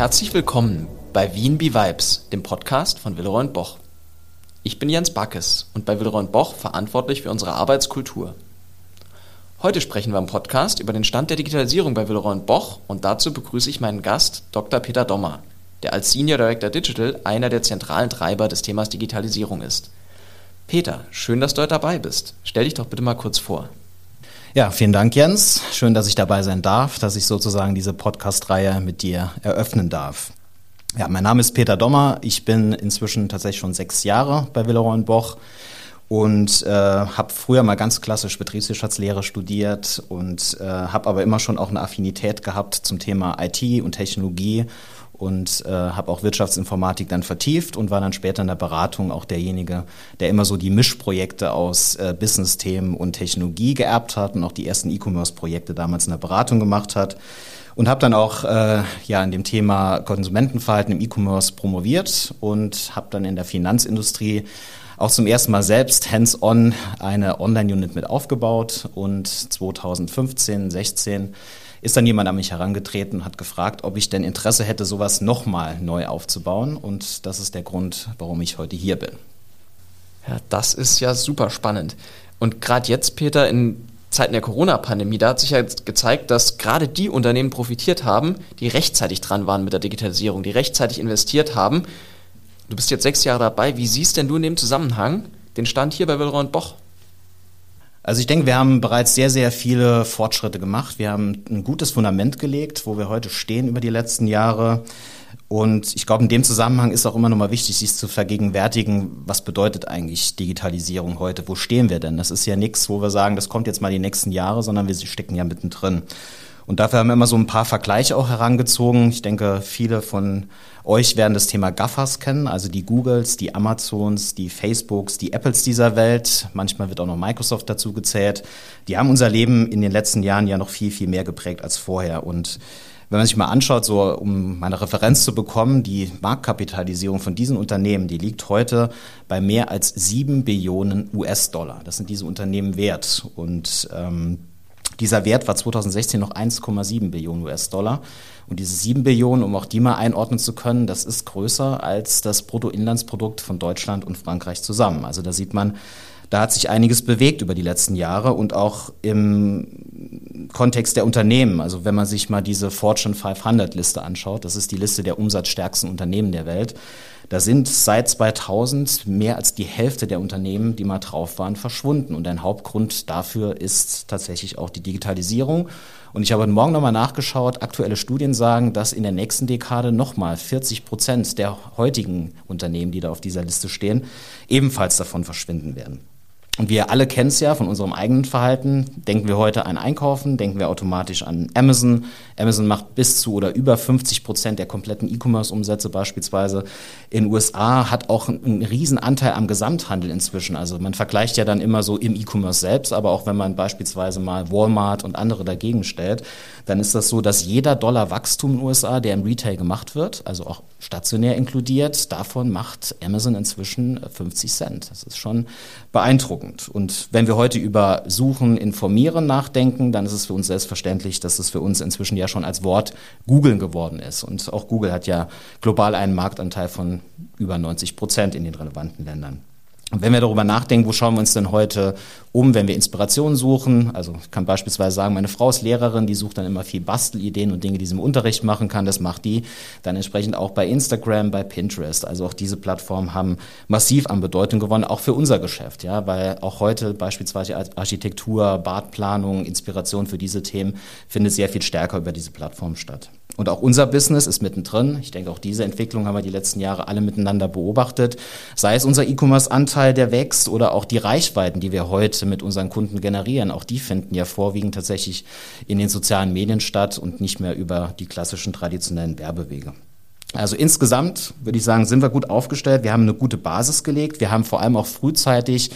Herzlich willkommen bei Wien Be Vibes, dem Podcast von Willeroy Boch. Ich bin Jens Backes und bei Willeroy Boch verantwortlich für unsere Arbeitskultur. Heute sprechen wir im Podcast über den Stand der Digitalisierung bei Willeroy Boch und dazu begrüße ich meinen Gast Dr. Peter Dommer, der als Senior Director Digital einer der zentralen Treiber des Themas Digitalisierung ist. Peter, schön, dass du heute dabei bist. Stell dich doch bitte mal kurz vor. Ja, vielen Dank, Jens. Schön, dass ich dabei sein darf, dass ich sozusagen diese Podcast-Reihe mit dir eröffnen darf. Ja, mein Name ist Peter Dommer. Ich bin inzwischen tatsächlich schon sechs Jahre bei Willeroy Boch und äh, habe früher mal ganz klassisch Betriebswirtschaftslehre studiert und äh, habe aber immer schon auch eine Affinität gehabt zum Thema IT und Technologie und äh, habe auch Wirtschaftsinformatik dann vertieft und war dann später in der Beratung auch derjenige, der immer so die Mischprojekte aus äh, Business-Themen und Technologie geerbt hat und auch die ersten E-Commerce-Projekte damals in der Beratung gemacht hat. Und habe dann auch äh, ja in dem Thema Konsumentenverhalten im E-Commerce promoviert und habe dann in der Finanzindustrie auch zum ersten Mal selbst hands-on eine Online-Unit mit aufgebaut und 2015, 16 ist dann jemand an mich herangetreten und hat gefragt, ob ich denn Interesse hätte, sowas nochmal neu aufzubauen. Und das ist der Grund, warum ich heute hier bin. Ja, das ist ja super spannend. Und gerade jetzt, Peter, in Zeiten der Corona-Pandemie, da hat sich ja gezeigt, dass gerade die Unternehmen profitiert haben, die rechtzeitig dran waren mit der Digitalisierung, die rechtzeitig investiert haben. Du bist jetzt sechs Jahre dabei. Wie siehst denn du in dem Zusammenhang den Stand hier bei Willeroy Boch? Also ich denke, wir haben bereits sehr, sehr viele Fortschritte gemacht. Wir haben ein gutes Fundament gelegt, wo wir heute stehen über die letzten Jahre. Und ich glaube, in dem Zusammenhang ist auch immer nochmal wichtig, sich zu vergegenwärtigen, was bedeutet eigentlich Digitalisierung heute? Wo stehen wir denn? Das ist ja nichts, wo wir sagen, das kommt jetzt mal die nächsten Jahre, sondern wir stecken ja mittendrin. Und dafür haben wir immer so ein paar Vergleiche auch herangezogen. Ich denke, viele von euch werden das Thema GAFAs kennen, also die Googles, die Amazons, die Facebooks, die Apples dieser Welt. Manchmal wird auch noch Microsoft dazu gezählt. Die haben unser Leben in den letzten Jahren ja noch viel, viel mehr geprägt als vorher. Und wenn man sich mal anschaut, so um meine Referenz zu bekommen, die Marktkapitalisierung von diesen Unternehmen, die liegt heute bei mehr als sieben Billionen US-Dollar. Das sind diese Unternehmen wert. Und ähm, dieser Wert war 2016 noch 1,7 Billionen US-Dollar. Und diese 7 Billionen, um auch die mal einordnen zu können, das ist größer als das Bruttoinlandsprodukt von Deutschland und Frankreich zusammen. Also da sieht man, da hat sich einiges bewegt über die letzten Jahre und auch im Kontext der Unternehmen. Also wenn man sich mal diese Fortune 500 Liste anschaut, das ist die Liste der umsatzstärksten Unternehmen der Welt. Da sind seit 2000 mehr als die Hälfte der Unternehmen, die mal drauf waren, verschwunden. Und ein Hauptgrund dafür ist tatsächlich auch die Digitalisierung. Und ich habe Morgen nochmal nachgeschaut. Aktuelle Studien sagen, dass in der nächsten Dekade nochmal 40 Prozent der heutigen Unternehmen, die da auf dieser Liste stehen, ebenfalls davon verschwinden werden. Und wir alle kennen es ja von unserem eigenen Verhalten. Denken wir heute an Einkaufen, denken wir automatisch an Amazon. Amazon macht bis zu oder über 50 Prozent der kompletten E-Commerce-Umsätze beispielsweise. In den USA hat auch einen riesen Anteil am Gesamthandel inzwischen. Also man vergleicht ja dann immer so im E-Commerce selbst, aber auch wenn man beispielsweise mal Walmart und andere dagegen stellt, dann ist das so, dass jeder Dollar Wachstum in den USA, der im Retail gemacht wird, also auch stationär inkludiert, davon macht Amazon inzwischen 50 Cent. Das ist schon beeindruckend. Und wenn wir heute über Suchen, Informieren nachdenken, dann ist es für uns selbstverständlich, dass es für uns inzwischen ja schon als Wort Googlen geworden ist. Und auch Google hat ja global einen Marktanteil von über 90 Prozent in den relevanten Ländern. Und wenn wir darüber nachdenken, wo schauen wir uns denn heute um, wenn wir Inspiration suchen? Also ich kann beispielsweise sagen, meine Frau ist Lehrerin, die sucht dann immer viel Bastelideen und Dinge, die sie im Unterricht machen kann. Das macht die dann entsprechend auch bei Instagram, bei Pinterest. Also auch diese Plattformen haben massiv an Bedeutung gewonnen, auch für unser Geschäft, ja, weil auch heute beispielsweise Architektur, Badplanung, Inspiration für diese Themen findet sehr viel stärker über diese Plattform statt. Und auch unser Business ist mittendrin. Ich denke, auch diese Entwicklung haben wir die letzten Jahre alle miteinander beobachtet. Sei es unser E-Commerce-Anteil, der wächst, oder auch die Reichweiten, die wir heute mit unseren Kunden generieren. Auch die finden ja vorwiegend tatsächlich in den sozialen Medien statt und nicht mehr über die klassischen traditionellen Werbewege. Also insgesamt würde ich sagen, sind wir gut aufgestellt. Wir haben eine gute Basis gelegt. Wir haben vor allem auch frühzeitig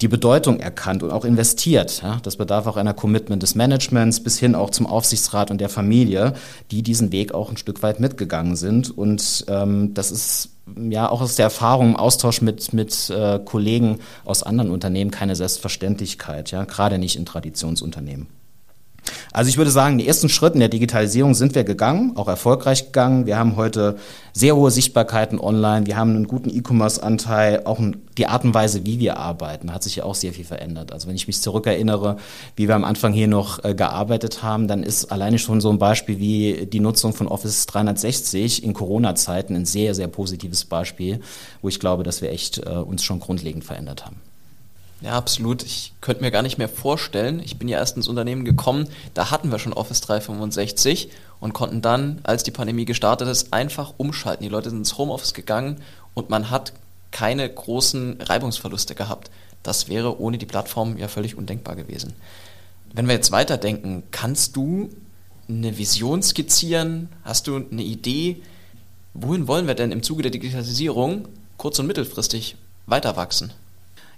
die Bedeutung erkannt und auch investiert. Ja, das bedarf auch einer Commitment des Managements bis hin auch zum Aufsichtsrat und der Familie, die diesen Weg auch ein Stück weit mitgegangen sind. Und ähm, das ist ja auch aus der Erfahrung im Austausch mit, mit äh, Kollegen aus anderen Unternehmen keine Selbstverständlichkeit, ja, gerade nicht in Traditionsunternehmen. Also ich würde sagen, die ersten Schritte in der Digitalisierung sind wir gegangen, auch erfolgreich gegangen. Wir haben heute sehr hohe Sichtbarkeiten online. Wir haben einen guten E-Commerce-Anteil. Auch die Art und Weise, wie wir arbeiten, hat sich ja auch sehr viel verändert. Also wenn ich mich zurückerinnere, wie wir am Anfang hier noch äh, gearbeitet haben, dann ist alleine schon so ein Beispiel wie die Nutzung von Office 360 in Corona-Zeiten ein sehr, sehr positives Beispiel, wo ich glaube, dass wir echt äh, uns schon grundlegend verändert haben. Ja, absolut. Ich könnte mir gar nicht mehr vorstellen. Ich bin ja erst ins Unternehmen gekommen, da hatten wir schon Office 365 und konnten dann, als die Pandemie gestartet ist, einfach umschalten. Die Leute sind ins Homeoffice gegangen und man hat keine großen Reibungsverluste gehabt. Das wäre ohne die Plattform ja völlig undenkbar gewesen. Wenn wir jetzt weiterdenken, kannst du eine Vision skizzieren? Hast du eine Idee? Wohin wollen wir denn im Zuge der Digitalisierung kurz- und mittelfristig weiter wachsen?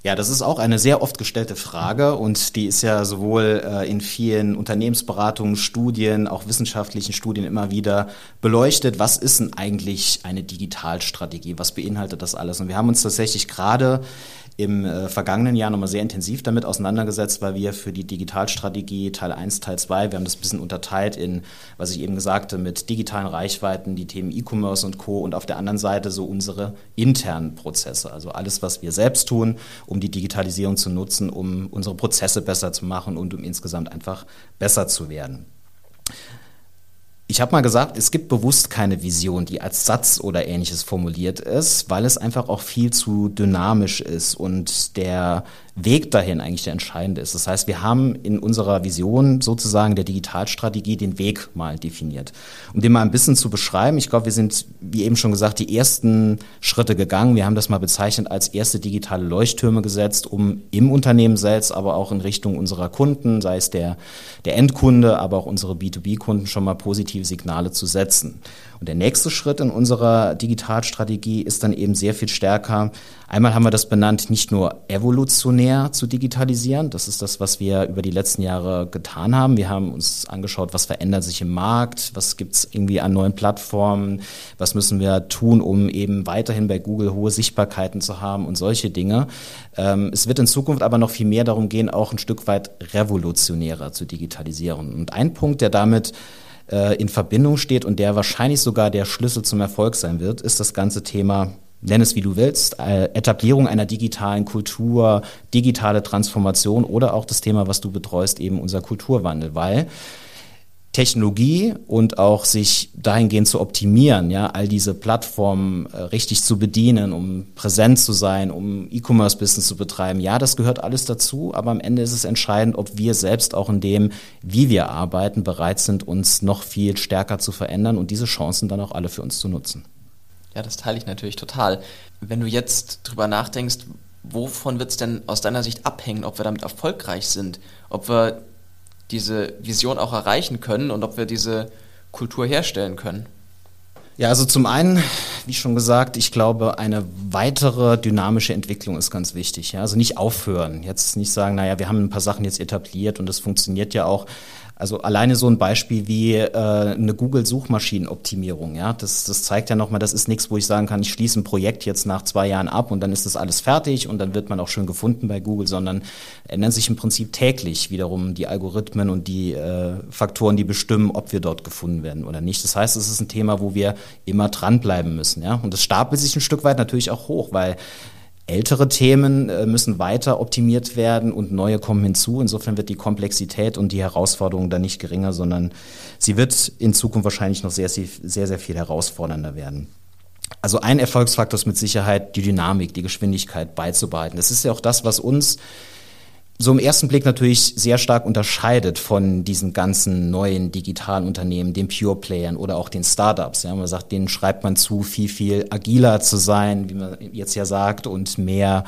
Ja, das ist auch eine sehr oft gestellte Frage und die ist ja sowohl äh, in vielen Unternehmensberatungen, Studien, auch wissenschaftlichen Studien immer wieder beleuchtet. Was ist denn eigentlich eine Digitalstrategie? Was beinhaltet das alles? Und wir haben uns tatsächlich gerade im äh, vergangenen Jahr nochmal sehr intensiv damit auseinandergesetzt, weil wir für die Digitalstrategie Teil 1, Teil 2, wir haben das ein bisschen unterteilt in, was ich eben sagte, mit digitalen Reichweiten, die Themen E-Commerce und Co. und auf der anderen Seite so unsere internen Prozesse, also alles, was wir selbst tun, um die Digitalisierung zu nutzen, um unsere Prozesse besser zu machen und um insgesamt einfach besser zu werden. Ich habe mal gesagt, es gibt bewusst keine Vision, die als Satz oder ähnliches formuliert ist, weil es einfach auch viel zu dynamisch ist und der Weg dahin eigentlich der entscheidende ist. Das heißt, wir haben in unserer Vision sozusagen der Digitalstrategie den Weg mal definiert. Um den mal ein bisschen zu beschreiben, ich glaube, wir sind, wie eben schon gesagt, die ersten Schritte gegangen. Wir haben das mal bezeichnet als erste digitale Leuchttürme gesetzt, um im Unternehmen selbst, aber auch in Richtung unserer Kunden, sei es der, der Endkunde, aber auch unsere B2B-Kunden schon mal positive Signale zu setzen. Und der nächste Schritt in unserer Digitalstrategie ist dann eben sehr viel stärker. Einmal haben wir das benannt, nicht nur evolutionär zu digitalisieren. Das ist das, was wir über die letzten Jahre getan haben. Wir haben uns angeschaut, was verändert sich im Markt, was gibt es irgendwie an neuen Plattformen, was müssen wir tun, um eben weiterhin bei Google hohe Sichtbarkeiten zu haben und solche Dinge. Ähm, es wird in Zukunft aber noch viel mehr darum gehen, auch ein Stück weit revolutionärer zu digitalisieren. Und ein Punkt, der damit äh, in Verbindung steht und der wahrscheinlich sogar der Schlüssel zum Erfolg sein wird, ist das ganze Thema nenn es wie du willst, äh, Etablierung einer digitalen Kultur, digitale Transformation oder auch das Thema, was du betreust, eben unser Kulturwandel, weil Technologie und auch sich dahingehend zu optimieren, ja, all diese Plattformen äh, richtig zu bedienen, um präsent zu sein, um E-Commerce-Business zu betreiben. Ja, das gehört alles dazu, aber am Ende ist es entscheidend, ob wir selbst auch in dem, wie wir arbeiten, bereit sind, uns noch viel stärker zu verändern und diese Chancen dann auch alle für uns zu nutzen. Ja, das teile ich natürlich total. Wenn du jetzt drüber nachdenkst, wovon wird es denn aus deiner Sicht abhängen, ob wir damit erfolgreich sind, ob wir diese Vision auch erreichen können und ob wir diese Kultur herstellen können? Ja, also zum einen, wie schon gesagt, ich glaube, eine weitere dynamische Entwicklung ist ganz wichtig. Ja? Also nicht aufhören, jetzt nicht sagen, naja, wir haben ein paar Sachen jetzt etabliert und das funktioniert ja auch. Also alleine so ein Beispiel wie äh, eine Google-Suchmaschinenoptimierung, ja, das, das zeigt ja nochmal, das ist nichts, wo ich sagen kann, ich schließe ein Projekt jetzt nach zwei Jahren ab und dann ist das alles fertig und dann wird man auch schön gefunden bei Google, sondern ändern sich im Prinzip täglich wiederum die Algorithmen und die äh, Faktoren, die bestimmen, ob wir dort gefunden werden oder nicht. Das heißt, es ist ein Thema, wo wir immer dranbleiben müssen, ja. Und das stapelt sich ein Stück weit natürlich auch hoch, weil Ältere Themen äh, müssen weiter optimiert werden und neue kommen hinzu. Insofern wird die Komplexität und die Herausforderung dann nicht geringer, sondern sie wird in Zukunft wahrscheinlich noch sehr, sehr, sehr viel herausfordernder werden. Also ein Erfolgsfaktor ist mit Sicherheit die Dynamik, die Geschwindigkeit beizubehalten. Das ist ja auch das, was uns so im ersten Blick natürlich sehr stark unterscheidet von diesen ganzen neuen digitalen Unternehmen, den Pure Playern oder auch den Startups. Ja, man sagt, denen schreibt man zu, viel, viel agiler zu sein, wie man jetzt ja sagt, und mehr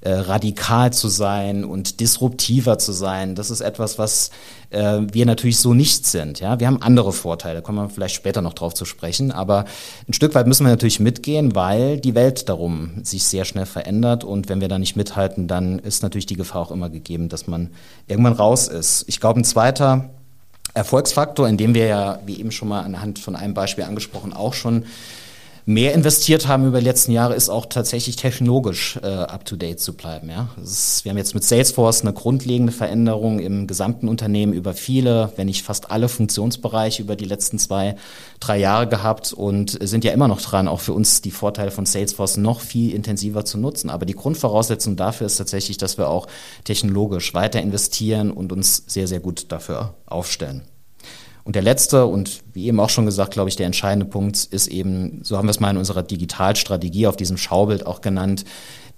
äh, radikal zu sein und disruptiver zu sein. Das ist etwas, was äh, wir natürlich so nicht sind. Ja, wir haben andere Vorteile, kommen wir vielleicht später noch drauf zu sprechen. Aber ein Stück weit müssen wir natürlich mitgehen, weil die Welt darum sich sehr schnell verändert und wenn wir da nicht mithalten, dann ist natürlich die Gefahr auch immer gegeben, dass man irgendwann raus ist. Ich glaube, ein zweiter Erfolgsfaktor, in dem wir ja, wie eben schon mal anhand von einem Beispiel angesprochen, auch schon mehr investiert haben über die letzten Jahre, ist auch tatsächlich technologisch äh, up-to-date zu bleiben. Ja? Ist, wir haben jetzt mit Salesforce eine grundlegende Veränderung im gesamten Unternehmen über viele, wenn nicht fast alle Funktionsbereiche über die letzten zwei, drei Jahre gehabt und sind ja immer noch dran, auch für uns die Vorteile von Salesforce noch viel intensiver zu nutzen. Aber die Grundvoraussetzung dafür ist tatsächlich, dass wir auch technologisch weiter investieren und uns sehr, sehr gut dafür aufstellen. Und der letzte und wie eben auch schon gesagt, glaube ich, der entscheidende Punkt ist eben, so haben wir es mal in unserer Digitalstrategie auf diesem Schaubild auch genannt,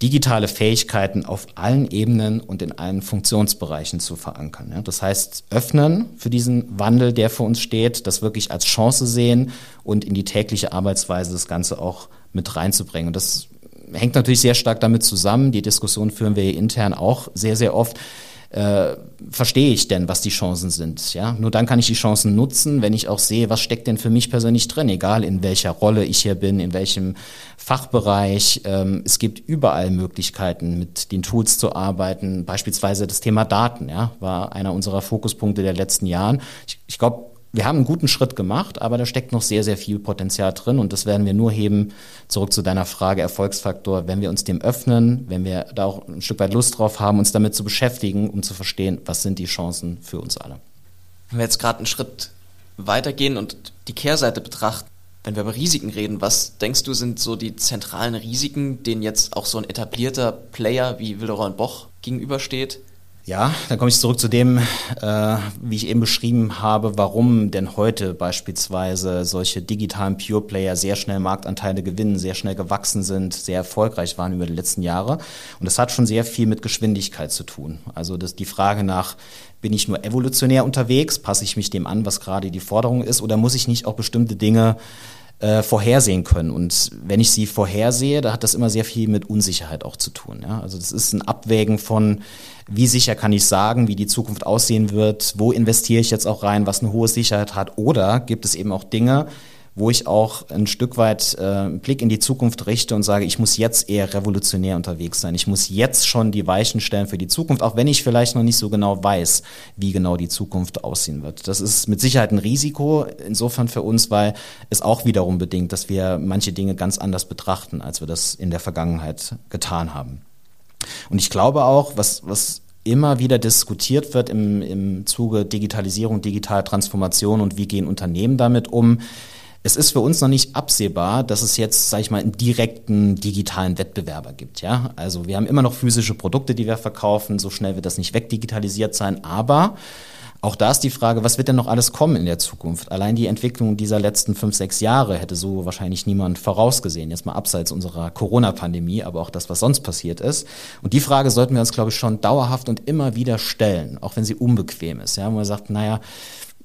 digitale Fähigkeiten auf allen Ebenen und in allen Funktionsbereichen zu verankern. Das heißt, öffnen für diesen Wandel, der vor uns steht, das wirklich als Chance sehen und in die tägliche Arbeitsweise das Ganze auch mit reinzubringen. Und das hängt natürlich sehr stark damit zusammen. Die Diskussion führen wir hier intern auch sehr, sehr oft äh, verstehe ich denn, was die Chancen sind. Ja? Nur dann kann ich die Chancen nutzen, wenn ich auch sehe, was steckt denn für mich persönlich drin, egal in welcher Rolle ich hier bin, in welchem Fachbereich. Ähm, es gibt überall Möglichkeiten, mit den Tools zu arbeiten. Beispielsweise das Thema Daten ja, war einer unserer Fokuspunkte der letzten Jahren. Ich, ich glaube, wir haben einen guten Schritt gemacht, aber da steckt noch sehr, sehr viel Potenzial drin und das werden wir nur heben, zurück zu deiner Frage Erfolgsfaktor, wenn wir uns dem öffnen, wenn wir da auch ein Stück weit Lust drauf haben, uns damit zu beschäftigen, um zu verstehen, was sind die Chancen für uns alle. Wenn wir jetzt gerade einen Schritt weitergehen und die Kehrseite betrachten, wenn wir über Risiken reden, was denkst du sind so die zentralen Risiken, denen jetzt auch so ein etablierter Player wie Willeroy Boch gegenübersteht? Ja, dann komme ich zurück zu dem, äh, wie ich eben beschrieben habe, warum denn heute beispielsweise solche digitalen Pure Player sehr schnell Marktanteile gewinnen, sehr schnell gewachsen sind, sehr erfolgreich waren über die letzten Jahre. Und das hat schon sehr viel mit Geschwindigkeit zu tun. Also das, die Frage nach, bin ich nur evolutionär unterwegs, passe ich mich dem an, was gerade die Forderung ist, oder muss ich nicht auch bestimmte Dinge äh, vorhersehen können. Und wenn ich sie vorhersehe, da hat das immer sehr viel mit Unsicherheit auch zu tun. Ja? Also das ist ein Abwägen von, wie sicher kann ich sagen, wie die Zukunft aussehen wird, wo investiere ich jetzt auch rein, was eine hohe Sicherheit hat. Oder gibt es eben auch Dinge, wo ich auch ein Stück weit äh, Blick in die Zukunft richte und sage, ich muss jetzt eher revolutionär unterwegs sein. Ich muss jetzt schon die Weichen stellen für die Zukunft, auch wenn ich vielleicht noch nicht so genau weiß, wie genau die Zukunft aussehen wird. Das ist mit Sicherheit ein Risiko insofern für uns, weil es auch wiederum bedingt, dass wir manche Dinge ganz anders betrachten, als wir das in der Vergangenheit getan haben. Und ich glaube auch, was, was immer wieder diskutiert wird im, im Zuge Digitalisierung, digitale Transformation und wie gehen Unternehmen damit um, es ist für uns noch nicht absehbar, dass es jetzt, sage ich mal, einen direkten digitalen Wettbewerber gibt. Ja, also wir haben immer noch physische Produkte, die wir verkaufen. So schnell wird das nicht wegdigitalisiert sein. Aber auch da ist die Frage, was wird denn noch alles kommen in der Zukunft? Allein die Entwicklung dieser letzten fünf, sechs Jahre hätte so wahrscheinlich niemand vorausgesehen. Jetzt mal abseits unserer Corona-Pandemie, aber auch das, was sonst passiert ist. Und die Frage sollten wir uns, glaube ich, schon dauerhaft und immer wieder stellen, auch wenn sie unbequem ist. Ja, wo man sagt, naja,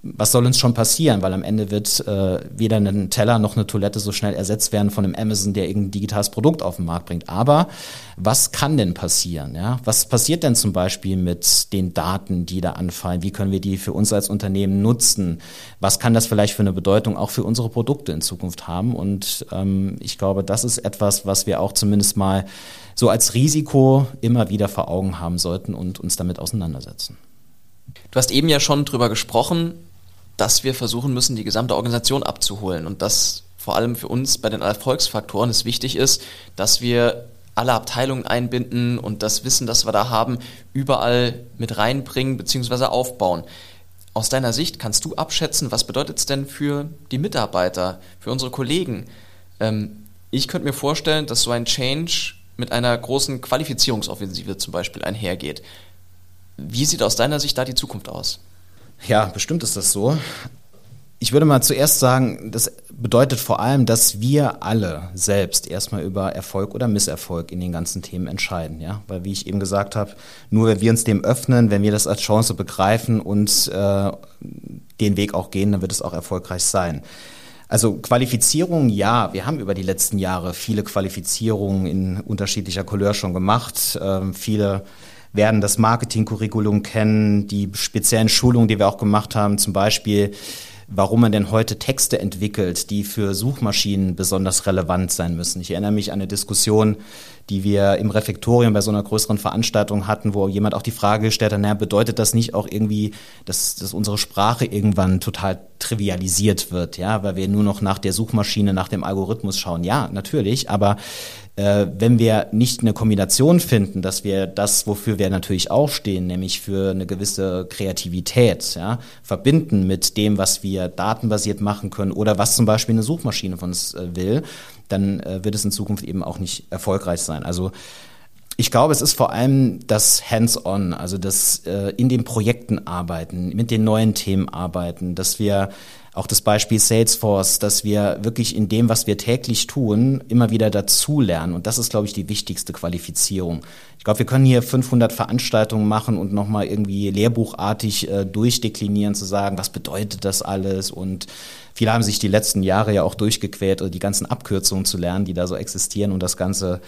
was soll uns schon passieren? Weil am Ende wird äh, weder ein Teller noch eine Toilette so schnell ersetzt werden von einem Amazon, der irgendein digitales Produkt auf den Markt bringt. Aber was kann denn passieren? Ja? Was passiert denn zum Beispiel mit den Daten, die da anfallen? Wie können wir die für uns als Unternehmen nutzen? Was kann das vielleicht für eine Bedeutung auch für unsere Produkte in Zukunft haben? Und ähm, ich glaube, das ist etwas, was wir auch zumindest mal so als Risiko immer wieder vor Augen haben sollten und uns damit auseinandersetzen. Du hast eben ja schon drüber gesprochen, dass wir versuchen müssen, die gesamte Organisation abzuholen und dass vor allem für uns bei den Erfolgsfaktoren es wichtig ist, dass wir alle Abteilungen einbinden und das Wissen, das wir da haben, überall mit reinbringen bzw. aufbauen. Aus deiner Sicht kannst du abschätzen, was bedeutet es denn für die Mitarbeiter, für unsere Kollegen? Ähm, ich könnte mir vorstellen, dass so ein Change mit einer großen Qualifizierungsoffensive zum Beispiel einhergeht. Wie sieht aus deiner Sicht da die Zukunft aus? Ja, bestimmt ist das so. Ich würde mal zuerst sagen, das bedeutet vor allem, dass wir alle selbst erstmal über Erfolg oder Misserfolg in den ganzen Themen entscheiden, ja, weil wie ich eben gesagt habe, nur wenn wir uns dem öffnen, wenn wir das als Chance begreifen und äh, den Weg auch gehen, dann wird es auch erfolgreich sein. Also Qualifizierung, ja, wir haben über die letzten Jahre viele Qualifizierungen in unterschiedlicher Couleur schon gemacht, äh, viele werden das Marketing-Curriculum kennen, die speziellen Schulungen, die wir auch gemacht haben, zum Beispiel warum man denn heute Texte entwickelt, die für Suchmaschinen besonders relevant sein müssen. Ich erinnere mich an eine Diskussion, die wir im Refektorium bei so einer größeren Veranstaltung hatten, wo jemand auch die Frage gestellt hat, naja, bedeutet das nicht auch irgendwie, dass, dass unsere Sprache irgendwann total trivialisiert wird, ja, weil wir nur noch nach der Suchmaschine, nach dem Algorithmus schauen? Ja, natürlich, aber äh, wenn wir nicht eine Kombination finden, dass wir das, wofür wir natürlich auch stehen, nämlich für eine gewisse Kreativität, ja, verbinden mit dem, was wir datenbasiert machen können oder was zum Beispiel eine Suchmaschine von uns äh, will, dann äh, wird es in Zukunft eben auch nicht erfolgreich sein. Also ich glaube, es ist vor allem das Hands-on, also das äh, in den Projekten arbeiten, mit den neuen Themen arbeiten, dass wir auch das Beispiel Salesforce, dass wir wirklich in dem, was wir täglich tun, immer wieder dazulernen. Und das ist, glaube ich, die wichtigste Qualifizierung. Ich glaube, wir können hier 500 Veranstaltungen machen und nochmal irgendwie lehrbuchartig äh, durchdeklinieren, zu sagen, was bedeutet das alles und Viele haben sich die letzten Jahre ja auch durchgequält, die ganzen Abkürzungen zu lernen, die da so existieren und das ganze,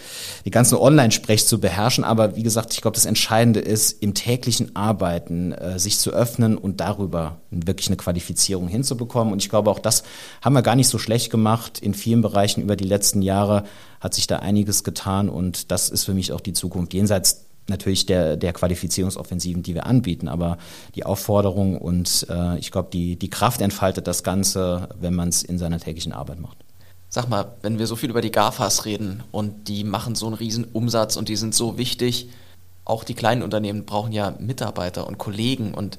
die ganzen Online-Sprech zu beherrschen. Aber wie gesagt, ich glaube, das Entscheidende ist, im täglichen Arbeiten äh, sich zu öffnen und darüber wirklich eine Qualifizierung hinzubekommen. Und ich glaube, auch das haben wir gar nicht so schlecht gemacht. In vielen Bereichen über die letzten Jahre hat sich da einiges getan und das ist für mich auch die Zukunft jenseits natürlich der, der Qualifizierungsoffensiven, die wir anbieten. Aber die Aufforderung und äh, ich glaube, die, die Kraft entfaltet das Ganze, wenn man es in seiner täglichen Arbeit macht. Sag mal, wenn wir so viel über die GAFAs reden und die machen so einen riesen Umsatz und die sind so wichtig, auch die kleinen Unternehmen brauchen ja Mitarbeiter und Kollegen. Und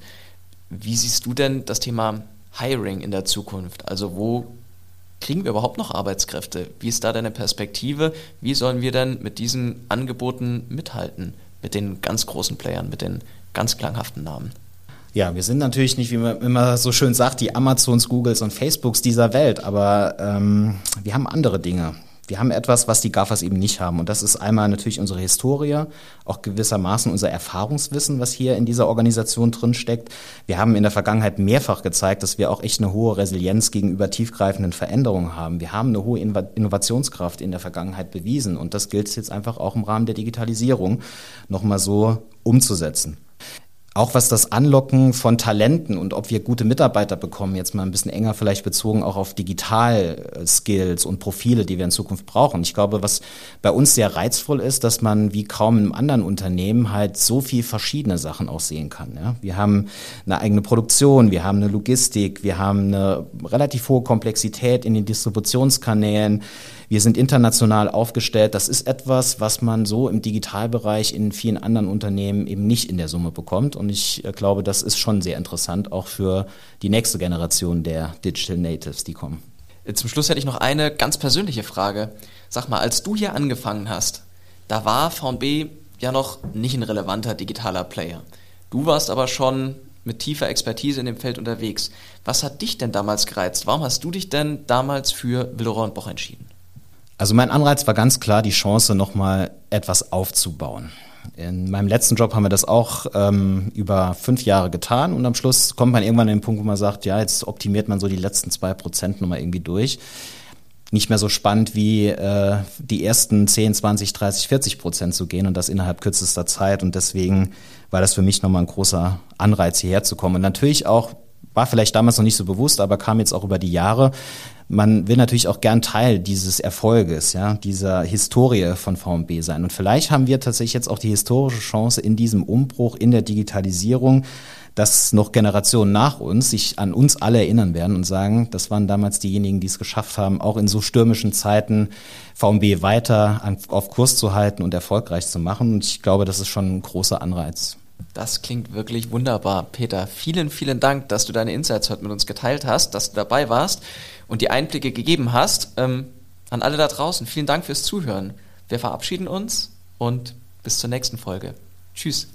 wie siehst du denn das Thema Hiring in der Zukunft? Also wo kriegen wir überhaupt noch Arbeitskräfte? Wie ist da deine Perspektive? Wie sollen wir denn mit diesen Angeboten mithalten? Mit den ganz großen Playern, mit den ganz klanghaften Namen. Ja, wir sind natürlich nicht, wie man immer so schön sagt, die Amazons, Googles und Facebooks dieser Welt, aber ähm, wir haben andere Dinge. Wir haben etwas, was die GAFAs eben nicht haben. Und das ist einmal natürlich unsere Historie, auch gewissermaßen unser Erfahrungswissen, was hier in dieser Organisation drinsteckt. Wir haben in der Vergangenheit mehrfach gezeigt, dass wir auch echt eine hohe Resilienz gegenüber tiefgreifenden Veränderungen haben. Wir haben eine hohe Innovationskraft in der Vergangenheit bewiesen. Und das gilt es jetzt einfach auch im Rahmen der Digitalisierung nochmal so umzusetzen auch was das Anlocken von Talenten und ob wir gute Mitarbeiter bekommen, jetzt mal ein bisschen enger vielleicht bezogen auch auf Digital-Skills und Profile, die wir in Zukunft brauchen. Ich glaube, was bei uns sehr reizvoll ist, dass man wie kaum im anderen Unternehmen halt so viel verschiedene Sachen auch sehen kann. Ja? Wir haben eine eigene Produktion, wir haben eine Logistik, wir haben eine relativ hohe Komplexität in den Distributionskanälen. Wir sind international aufgestellt. Das ist etwas, was man so im Digitalbereich in vielen anderen Unternehmen eben nicht in der Summe bekommt. Und ich äh, glaube, das ist schon sehr interessant, auch für die nächste Generation der Digital Natives, die kommen. Zum Schluss hätte ich noch eine ganz persönliche Frage. Sag mal, als du hier angefangen hast, da war VB ja noch nicht ein relevanter digitaler Player. Du warst aber schon mit tiefer Expertise in dem Feld unterwegs. Was hat dich denn damals gereizt? Warum hast du dich denn damals für Villeroy Boch entschieden? Also mein Anreiz war ganz klar die Chance, nochmal etwas aufzubauen. In meinem letzten Job haben wir das auch ähm, über fünf Jahre getan und am Schluss kommt man irgendwann an den Punkt, wo man sagt, ja, jetzt optimiert man so die letzten zwei Prozent nochmal irgendwie durch. Nicht mehr so spannend wie äh, die ersten 10, 20, 30, 40 Prozent zu gehen und das innerhalb kürzester Zeit. Und deswegen war das für mich nochmal ein großer Anreiz, hierher zu kommen. Und natürlich auch war vielleicht damals noch nicht so bewusst, aber kam jetzt auch über die Jahre. Man will natürlich auch gern Teil dieses Erfolges, ja, dieser Historie von VMB sein. Und vielleicht haben wir tatsächlich jetzt auch die historische Chance in diesem Umbruch in der Digitalisierung, dass noch Generationen nach uns sich an uns alle erinnern werden und sagen, das waren damals diejenigen, die es geschafft haben, auch in so stürmischen Zeiten VMB weiter auf Kurs zu halten und erfolgreich zu machen. Und ich glaube, das ist schon ein großer Anreiz. Das klingt wirklich wunderbar. Peter, vielen, vielen Dank, dass du deine Insights heute mit uns geteilt hast, dass du dabei warst und die Einblicke gegeben hast. Ähm, an alle da draußen, vielen Dank fürs Zuhören. Wir verabschieden uns und bis zur nächsten Folge. Tschüss.